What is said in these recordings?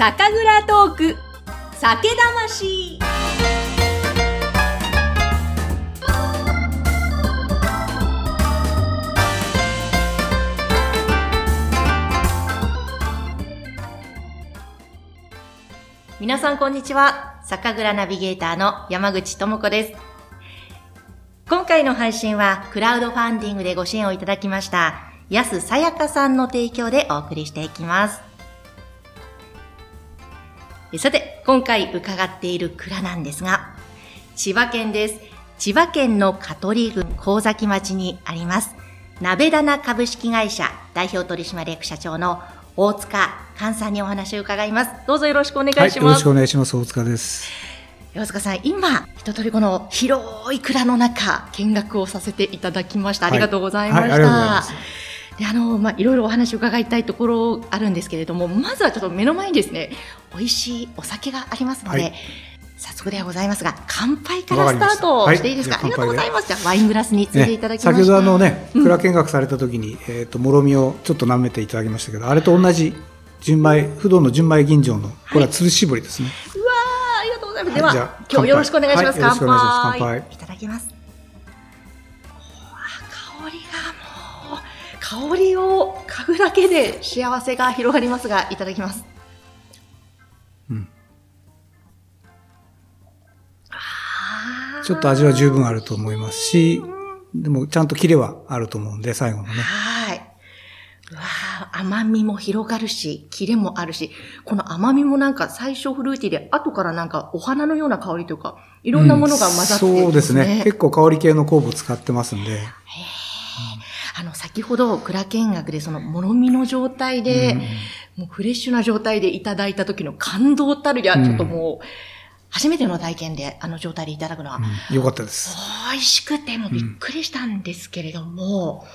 酒蔵トーク。酒魂。皆さんこんにちは。酒蔵ナビゲーターの山口智子です。今回の配信はクラウドファンディングでご支援をいただきました安さやかさんの提供でお送りしていきます。さて、今回伺っている蔵なんですが、千葉県です。千葉県の香取郡神崎町にあります、鍋棚株式会社代表取締役社長の大塚寛さんにお話を伺います。どうぞよろしくお願いします。はい、よろしくお願いします。大塚です。大塚さん、今、一通りこの広い蔵の中、見学をさせていただきました。ありがとうございました。あのまあ、いろいろお話を伺いたいところあるんですけれどもまずはちょっと目の前にですね美味しいお酒がありますので、はい、早速ではございますが乾杯からスタートしていいですか、はい、ありがとうございます。じゃワイングラスについていただきました、ね、先ほどあのね蔵見学された時に、うん、えっ、ー、ともろみをちょっと舐めていただきましたけどあれと同じ純米不動の純米吟醸のこれはつるしぼりですね、うわありがとうございます。では今日よろしくお願いします、乾杯。乾杯。いただきます香りを嗅ぐだけで幸せが広がりますが、いただきます。ちょっと味は十分あると思いますし、でもちゃんとキレはあると思うんで、最後のね。はい。うわ甘みも広がるし、キレもあるし、この甘みもなんか最初フルーティーで、後からなんかお花のような香りというか、いろんなものが混ざって、ねうん、そうですね。結構香り系の酵母使ってますんで。へあの、先ほど、蔵見学でその、もろみの状態で、うん、もうフレッシュな状態でいただいた時の感動たるや、ちょっともう、初めての体験で、あの状態でいただくのは、うん、よかったです。美味しくて、もうびっくりしたんですけれども、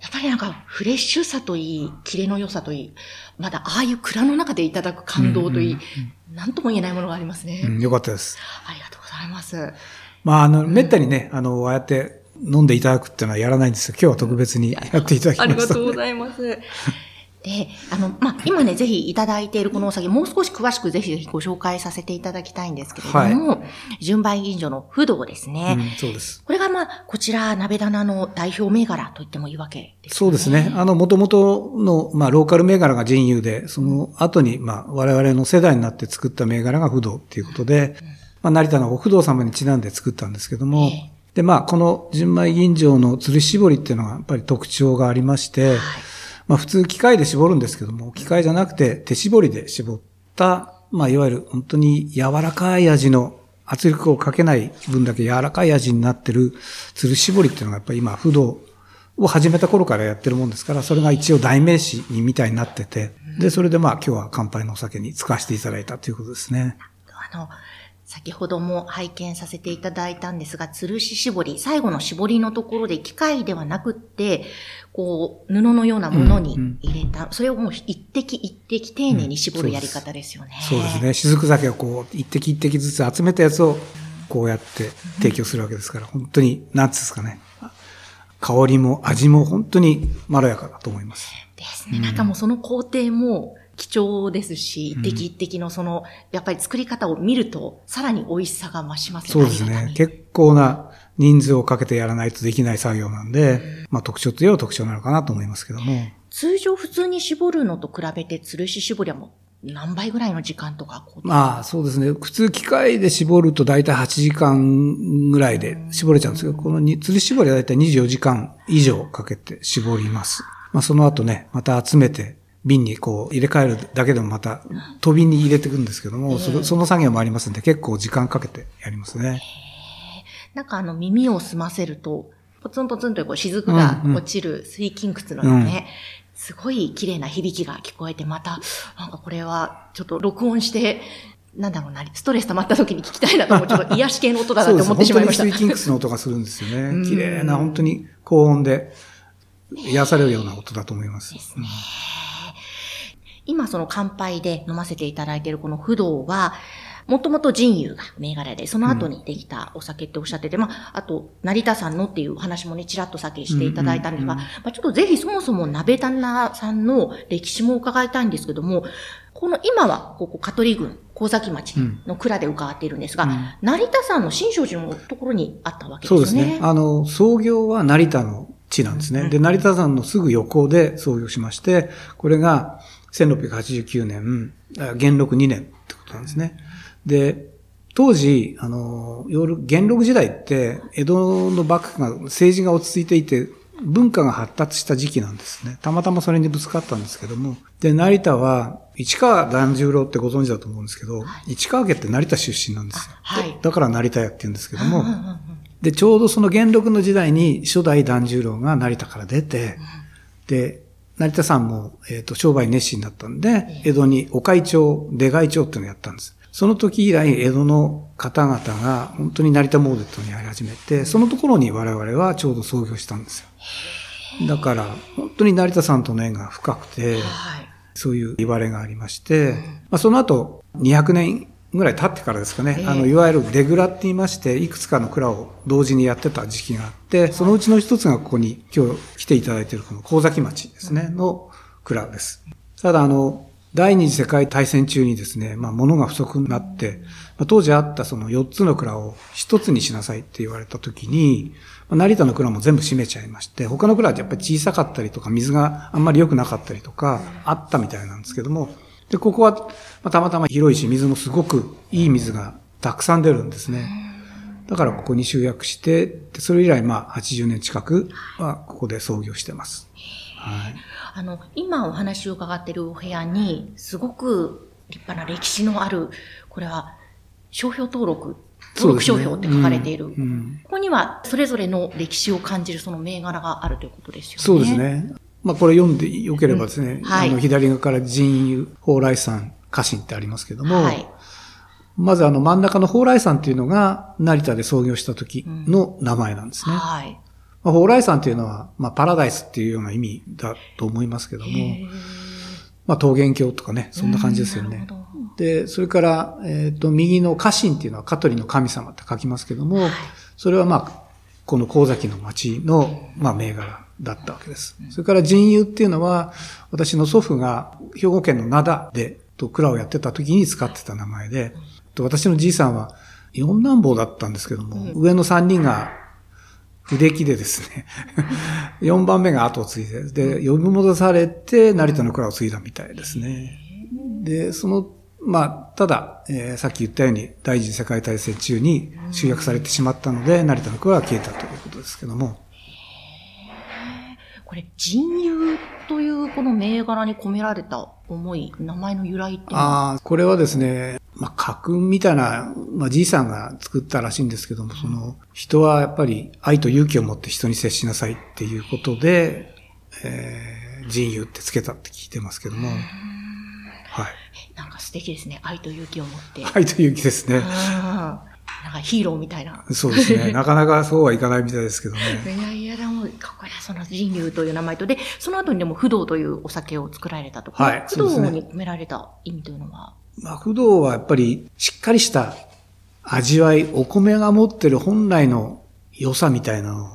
やっぱりなんか、フレッシュさといい、キレの良さといい、まだああいう蔵の中でいただく感動といい、なんとも言えないものがありますね。うん、よかったです。ありがとうございます。まあ、あの、めったにね、あの、ああやって、飲んでいただくっていうのはやらないんですよ。今日は特別にやっていただきました。ありがとうございます。で、あの、まあ、今ね、ぜひいただいているこのお酒、もう少し詳しくぜひぜひご紹介させていただきたいんですけれども、はい、純米吟醸の不動ですね、うん。そうです。これがまあ、こちら、鍋棚の代表銘柄と言ってもいいわけですね。そうですね。あの、元々の、まあ、ローカル銘柄が人油で、その後に、まあ、我々の世代になって作った銘柄が不動っていうことで、うん、まあ、成田の不動様にちなんで作ったんですけども、えーで、まあ、この純米吟醸の吊るし絞りっていうのがやっぱり特徴がありまして、はい、まあ、普通機械で絞るんですけども、機械じゃなくて手絞りで絞った、まあ、いわゆる本当に柔らかい味の圧力をかけない分だけ柔らかい味になってる吊る絞りっていうのがやっぱり今、不動を始めた頃からやってるもんですから、それが一応代名詞にみたいになってて、で、それでまあ今日は乾杯のお酒に使わせていただいたということですね。あの、先ほども拝見させていただいたんですが、吊るし絞り、最後の絞りのところで機械ではなくって、こう、布のようなものに入れた、うんうん、それをもう一滴一滴丁寧に絞るやり方ですよね。うん、そうですね。雫酒をこう、一滴一滴ずつ集めたやつを、こうやって提供するわけですから、本当に、なんつうんですかね。香りも味も本当にまろやかだと思います。ですね。なんかもうその工程も、貴重ですし、一滴一滴のその、やっぱり作り方を見ると、さらに美味しさが増しますそうですね。結構な人数をかけてやらないとできない作業なんで、まあ特徴といえば特徴なのかなと思いますけども。通常普通に絞るのと比べて、吊るし絞りはもう何倍ぐらいの時間とかまあそうですね。普通機械で絞ると大体8時間ぐらいで絞れちゃうんですけど、この吊るし絞りは大体24時間以上かけて絞ります。まあその後ね、また集めて瓶にこう入れ替えるだけでもまた、飛びに入れていくんですけども、そのその作業もありますんで、結構時間かけてやりますね。なんかあの耳を澄ませると、ポツンポツンとこう雫が落ちる水金窟のね、うんうんすごい綺麗な響きが聞こえて、また、なんかこれはちょっと録音して、なんだろうな、ストレス溜まった時に聞きたいなと思う、ちょっと癒し系の音だなと思ってしまいました。本当に水金窟の音がするんですよね。綺麗な、本当に高音で癒されるような音だと思います。ですね。今その乾杯で飲ませていただいているこの不動は、もともと人油が銘柄で、その後にできたお酒っておっしゃってて、うん、まあ、あと、成田さんのっていうお話もね、ちらっと先していただいたんですが、まあ、ちょっとぜひそもそも鍋旦那さんの歴史も伺いたいんですけども、この今は、ここ、香取郡、神崎町の蔵で伺っているんですが、うん、成田山の新勝寺のところにあったわけですね。そうですね。あの、創業は成田の地なんですね。で、成田山のすぐ横で創業しまして、これが1689年、元禄2年ってことなんですね。で、当時、あの、元禄時代って、江戸の幕府が、政治が落ち着いていて、文化が発達した時期なんですね。たまたまそれにぶつかったんですけども。で、成田は、市川團十郎ってご存知だと思うんですけど、はい、市川家って成田出身なんですよ。はい、だから成田屋って言うんですけども、で、ちょうどその元禄の時代に初代團十郎が成田から出て、で、成田さんも、えっ、ー、と、商売熱心だったんで、江戸にお会長、出会長っていうのをやったんです。その時以来、江戸の方々が本当に成田モーデットにやり始めて、そのところに我々はちょうど創業したんですよ。だから、本当に成田さんとの縁が深くて、そういう言われがありまして、まあ、その後、200年ぐらい経ってからですかね、あの、いわゆるデグラって言いまして、いくつかの蔵を同時にやってた時期があって、そのうちの一つがここに今日来ていただいているこの神崎町ですね、の蔵です。ただ、あの、第二次世界大戦中にですね、まあ物が不足になって、まあ、当時あったその4つの蔵を1つにしなさいって言われた時に、まあ、成田の蔵も全部閉めちゃいまして、他の蔵はやっぱり小さかったりとか、水があんまり良くなかったりとか、あったみたいなんですけども、で、ここは、まあ、たまたま広いし、水もすごくいい水がたくさん出るんですね。だからここに集約して、それ以来まあ80年近くはここで創業してます。はい。あの、今お話を伺っているお部屋に、すごく立派な歴史のある、これは、商標登録、登録商標って書かれている、ねうんうん、ここにはそれぞれの歴史を感じるその銘柄があるということですよね。そうですね。まあこれ読んでよければですね、うん。はい、あの左側から人油、蓬莱山、家臣ってありますけども、はい、まずあの真ん中の蓬莱山っていうのが成田で創業した時の名前なんですね。はい。まあ、蓬莱山っていうのは、まあ、パラダイスっていうような意味だと思いますけども、まあ、桃源郷とかね、そんな感じですよね。で、それから、えっ、ー、と、右の家臣っていうのは、香取の神様って書きますけども、はい、それはまあ、この神崎の町の、まあ、銘柄だったわけです。それから人油っていうのは、私の祖父が兵庫県の灘で、と蔵をやってた時に使ってた名前で、と私のじいさんは四男坊だったんですけども、上の三人が不出来でですね、4番目が後を継いで、で、呼び戻されて、成田の蔵を継いだみたいですね。で、その、まあ、ただ、えー、さっき言ったように、第一次世界大戦中に集約されてしまったので、成田の蔵は消えたということですけども。これ、人油というこの銘柄に込められた思い、名前の由来ってああ、これはですね、まあ、家訓みたいな、まあ、じいさんが作ったらしいんですけども、その、人はやっぱり愛と勇気を持って人に接しなさいっていうことで、えー、人油ってつけたって聞いてますけども、はい。なんか素敵ですね。愛と勇気を持って。愛と勇気ですね。なんかヒーローみたいな。そうですね。なかなかそうはいかないみたいですけどね。いやいや、でも、これはその人流という名前と、で、その後にでも不動というお酒を作られたとか、はい、不動に込められた意味というのは？まあ、不動はやっぱりしっかりした味わい、お米が持ってる本来の良さみたいなのを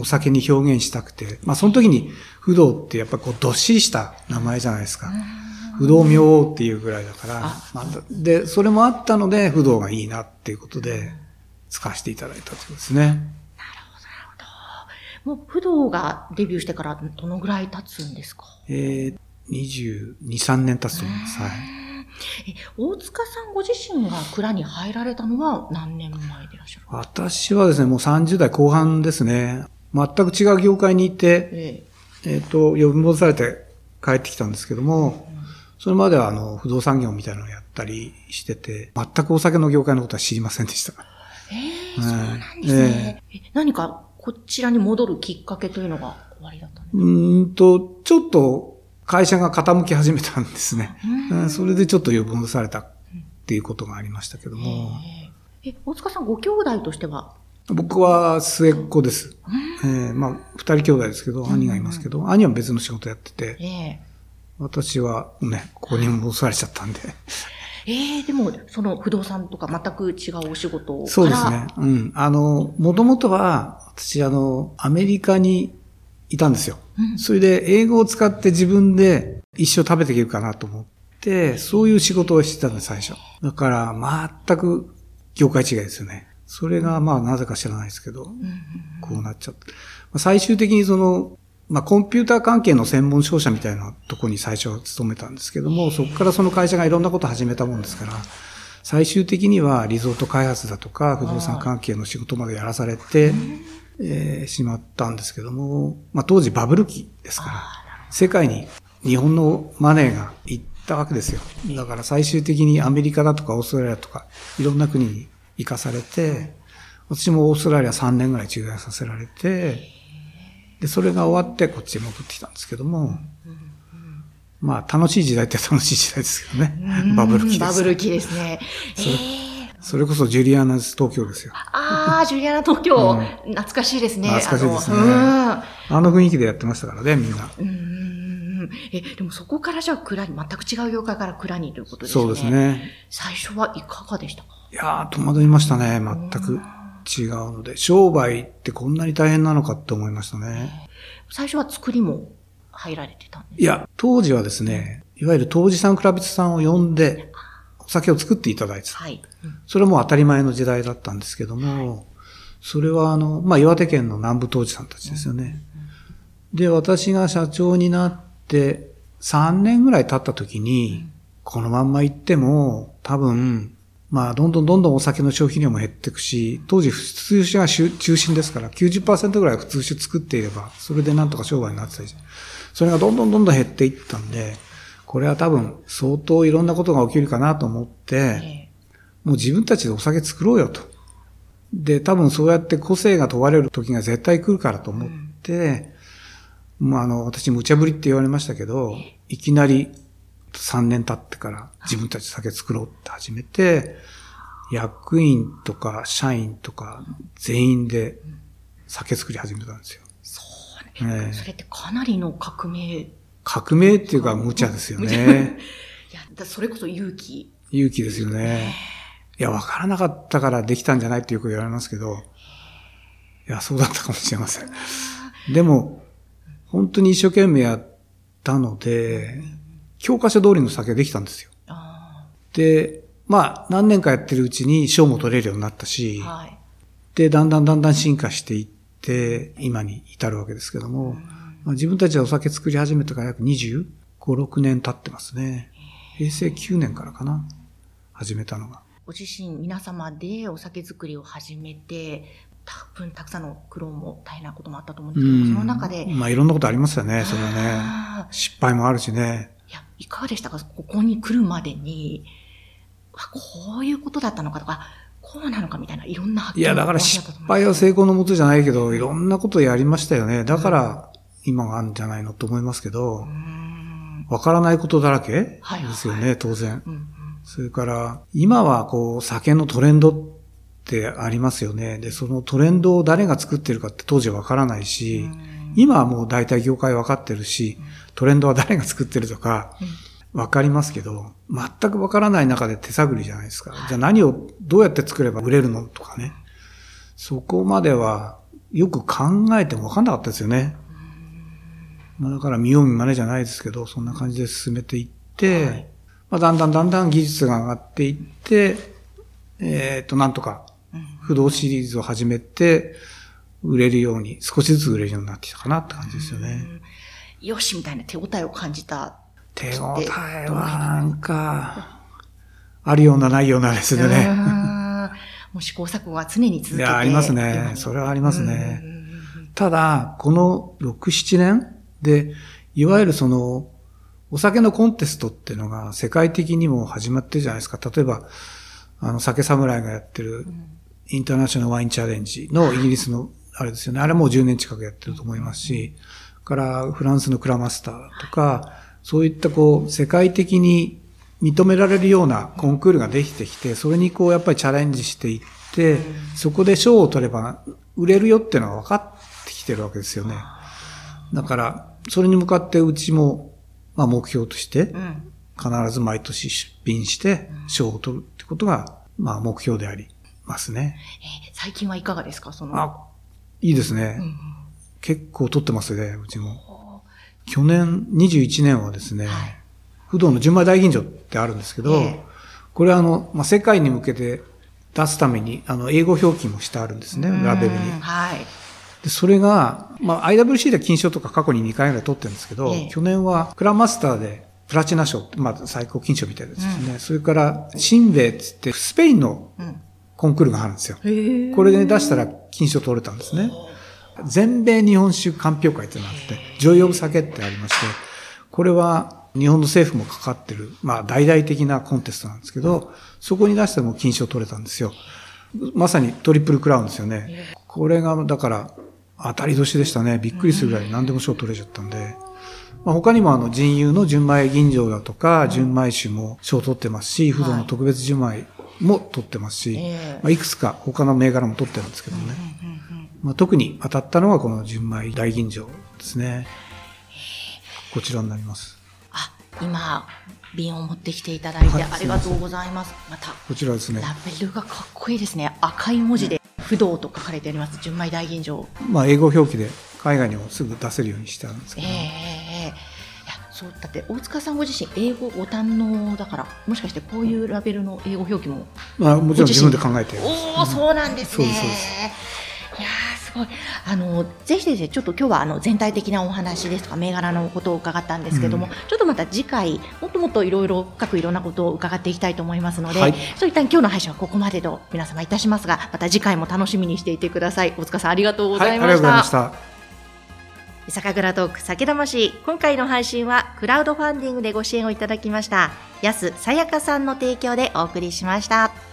お酒に表現したくて、まあその時に不動ってやっぱこうどっしりした名前じゃないですか。不動明王っていうぐらいだから、まあ、で、それもあったので不動がいいなっていうことで使わせていただいたということですね。なるほど、なるほど。もう不動がデビューしてからどのぐらい経つんですか？えー、22、3年経つと思います。はい。え、大塚さんご自身が蔵に入られたのは何年前でいらっしゃる私はですね、もう30代後半ですね。全く違う業界にいて、えええー、と、呼び戻されて帰ってきたんですけども、うん、それまではあの、不動産業みたいなのをやったりしてて、全くお酒の業界のことは知りませんでした。えー、そうなんですね。えー、何かこちらに戻るきっかけというのが終わりだったんですか？うんと、ちょっと会社が傾き始めたんですね。それでちょっと呼び戻されたっていうことがありましたけども。え、大塚さんご兄弟としては？僕は末っ子です。えー、まあ、二人兄弟ですけど、兄がいますけど、兄は別の仕事やってて、私はね、ここに戻されちゃったんで。ええー、でも、その不動産とか全く違うお仕事そうですね。うん。あの、もともとは、私、あの、アメリカにいたんですよ。それで英語を使って自分で一生食べていけるかなと思って、そういう仕事をしてたんです、最初。だから、全く業界違いですよね。それが、まあ、なぜか知らないですけど、こうなっちゃって。最終的にその、まあ、コンピューター関係の専門商社みたいなとこに最初は勤めたんですけども、そこからその会社がいろんなことを始めたもんですから、最終的にはリゾート開発だとか、不動産関係の仕事までやらされて、えー、しまったんですけども、まあ、当時バブル期ですから、世界に日本のマネーが行ったわけですよ。だから最終的にアメリカだとかオーストラリアとか、いろんな国に行かされて、私もオーストラリア3年ぐらい駐在させられて、で、それが終わってこっちに戻ってきたんですけども、まあ楽しい時代って楽しい時代ですけどね。バブル期です。バブル期ですね。それそれこそジュリアナ東京ですよ。ああ、ジュリアナ東京、うん、懐かしいですね。懐かしいですね。あの雰囲気でやってましたからね、みんな。うんえ、でもそこからじゃあ蔵に、全く違う業界から蔵にということですね。そうですね。最初はいかがでしたか？いやー、戸惑いましたね、全く。違うので、商売ってこんなに大変なのかって思いましたね。最初は作りも入られてたんですか？いや、当時はですね、いわゆる当時さんクラビツさんを呼んで、お酒を作っていただいてた。はい。うん、それも当たり前の時代だったんですけども、はい、それはあの、まあ、岩手県の南部当時さんたちですよね。うん、で、私が社長になって3年ぐらい経った時に、うん、このまんま行っても、多分、まあ、どんどんどんどんお酒の消費量も減っていくし、当時普通酒が中心ですから、90%ぐらい普通酒作っていれば、それでなんとか商売になってたりそれがどんどんどんどん減っていったんで、これは多分相当いろんなことが起きるかなと思って、もう自分たちでお酒作ろうよと。で、多分そうやって個性が問われる時が絶対来るからと思って、まあ、あの、私無茶ぶりって言われましたけど、いきなり3年経ってから自分たち酒作ろうって始めて、役員とか社員とか全員で酒作り始めたんですよ。そうね。それってかなりの革命。革命っていうか無茶ですよね。いや、それこそ勇気。勇気ですよね。いや、わからなかったからできたんじゃないってよく言われますけど、いや、そうだったかもしれません。でも、本当に一生懸命やったので、教科書通りの酒ができたんですよ。で、まあ、何年かやってるうちに賞も取れるようになったし、はい、で、だんだんだんだん進化していって、今に至るわけですけども、まあ、自分たちでお酒作り始めてから約25、6年経ってますね。平成9年からかな。始めたのが。ご自身、皆様でお酒作りを始めて、多分たくさんの苦労も大変なこともあったと思うんですけど、その中で。まあいろんなことありますよね、それはね。失敗もあるしね。いや、いかがでしたか？ここに来るまでに、こういうことだったのかとか、こうなのかみたいな、いろんな発見いや、だから失敗は成功のもとじゃないけど、いろんなことやりましたよね。だから、今があるんじゃないのと思いますけど、わからないことだらけですよね、当然。それから、今はこう、酒のトレンドってありますよね。で、そのトレンドを誰が作ってるかって当時はわからないし、今はもう大体業界わかってるし、トレンドは誰が作ってるとか、わかりますけど、全くわからない中で手探りじゃないですか。じゃあ何をどうやって作れば売れるのとかね。そこまではよく考えてもわかんなかったですよね。まあ、だから見よう見まねじゃないですけど、そんな感じで進めていって、はい、まあ、だんだんだんだん技術が上がっていって、えっ、ー、と、なんとか不動シリーズを始めて、売れるように、少しずつ売れるようになってきたかなって感じですよね。よしみたいな手応えを感じた。手応えはなんか、あるようなないようなですね。もう試行錯誤は常に続けていや、ありますね。それはありますね。ただ、この6、7年で、いわゆるその、お酒のコンテストっていうのが世界的にも始まってるじゃないですか。例えば、あの、酒侍がやってる、インターナショナルワインチャレンジのイギリスの、あれですよね。あれもう10年近くやってると思いますし、からフランスの Kura Master とか、そういったこう、世界的に認められるようなコンクールができてきて、それにこう、やっぱりチャレンジしていって、そこで賞を取れば売れるよっていうのは分かってきてるわけですよね。だから、それに向かってうちも、まあ目標として、必ず毎年出品して賞を取るってことが、まあ目標でありますね。えー、最近はいかがですか？その。あ、いいですね。うん結構取ってますね、うちも。去年、21年はですね、はい、不動の純米大吟醸ってあるんですけど、えー、これはあの、まあ、世界に向けて出すために、あの、英語表記もしてあるんですね、ラベルに。はい。で、それが、まあ、IWC で金賞とか過去に2回ぐらい取ってるんですけど、えー、去年は Kura Master でプラチナ賞、まあ、最高金賞みたいですね。うん、それから、 CINVE つって、スペインのコンクールがあるんですよ。これで出したら金賞取れたんですね。全米日本酒鑑評会ってなって、ジョイオブ酒ってありまして、これは日本の政府もかかってる、まあ大々的なコンテストなんですけど、そこに出しても金賞取れたんですよ。まさにトリプルクラウンですよね。これが、だから、当たり年でしたね。びっくりするぐらい何でも賞取れちゃったんで。まあ、他にもあの人友の純米吟醸だとか、純米酒も賞取ってますし、不動の特別純米も取ってますし、まあ、いくつか他の銘柄も取ってるんですけどね。まあ、特に当たったのはこの純米大吟醸ですね。こちらになります。あ、今、瓶を持ってきていただいてありがとうございます。また、こちらですね。ラベルがかっこいいですね。赤い文字で、不動と書かれております。純米大吟醸。まあ、英語表記で海外にもすぐ出せるようにしてあるんですけど。ええーそうだって大塚さんご自身英語ご堪能だからもしかしてこういうラベルの英語表記もまあもちろん自分で考えておお、そうなんですね。いやすごい。あのぜひぜひちょっと今日はあの全体的なお話ですとか銘柄のことを伺ったんですけども、うん、ちょっとまた次回もっともっといろいろ深くいろんなことを伺っていきたいと思いますので、はい、そういった今日の配信はここまでと皆様いたしますがまた次回も楽しみにしていてください。大塚さんありがとうございました、はい、ありがとうございました酒蔵トーク酒魂今回の配信はクラウドファンディングでご支援をいただきました安さやかさんの提供でお送りしました。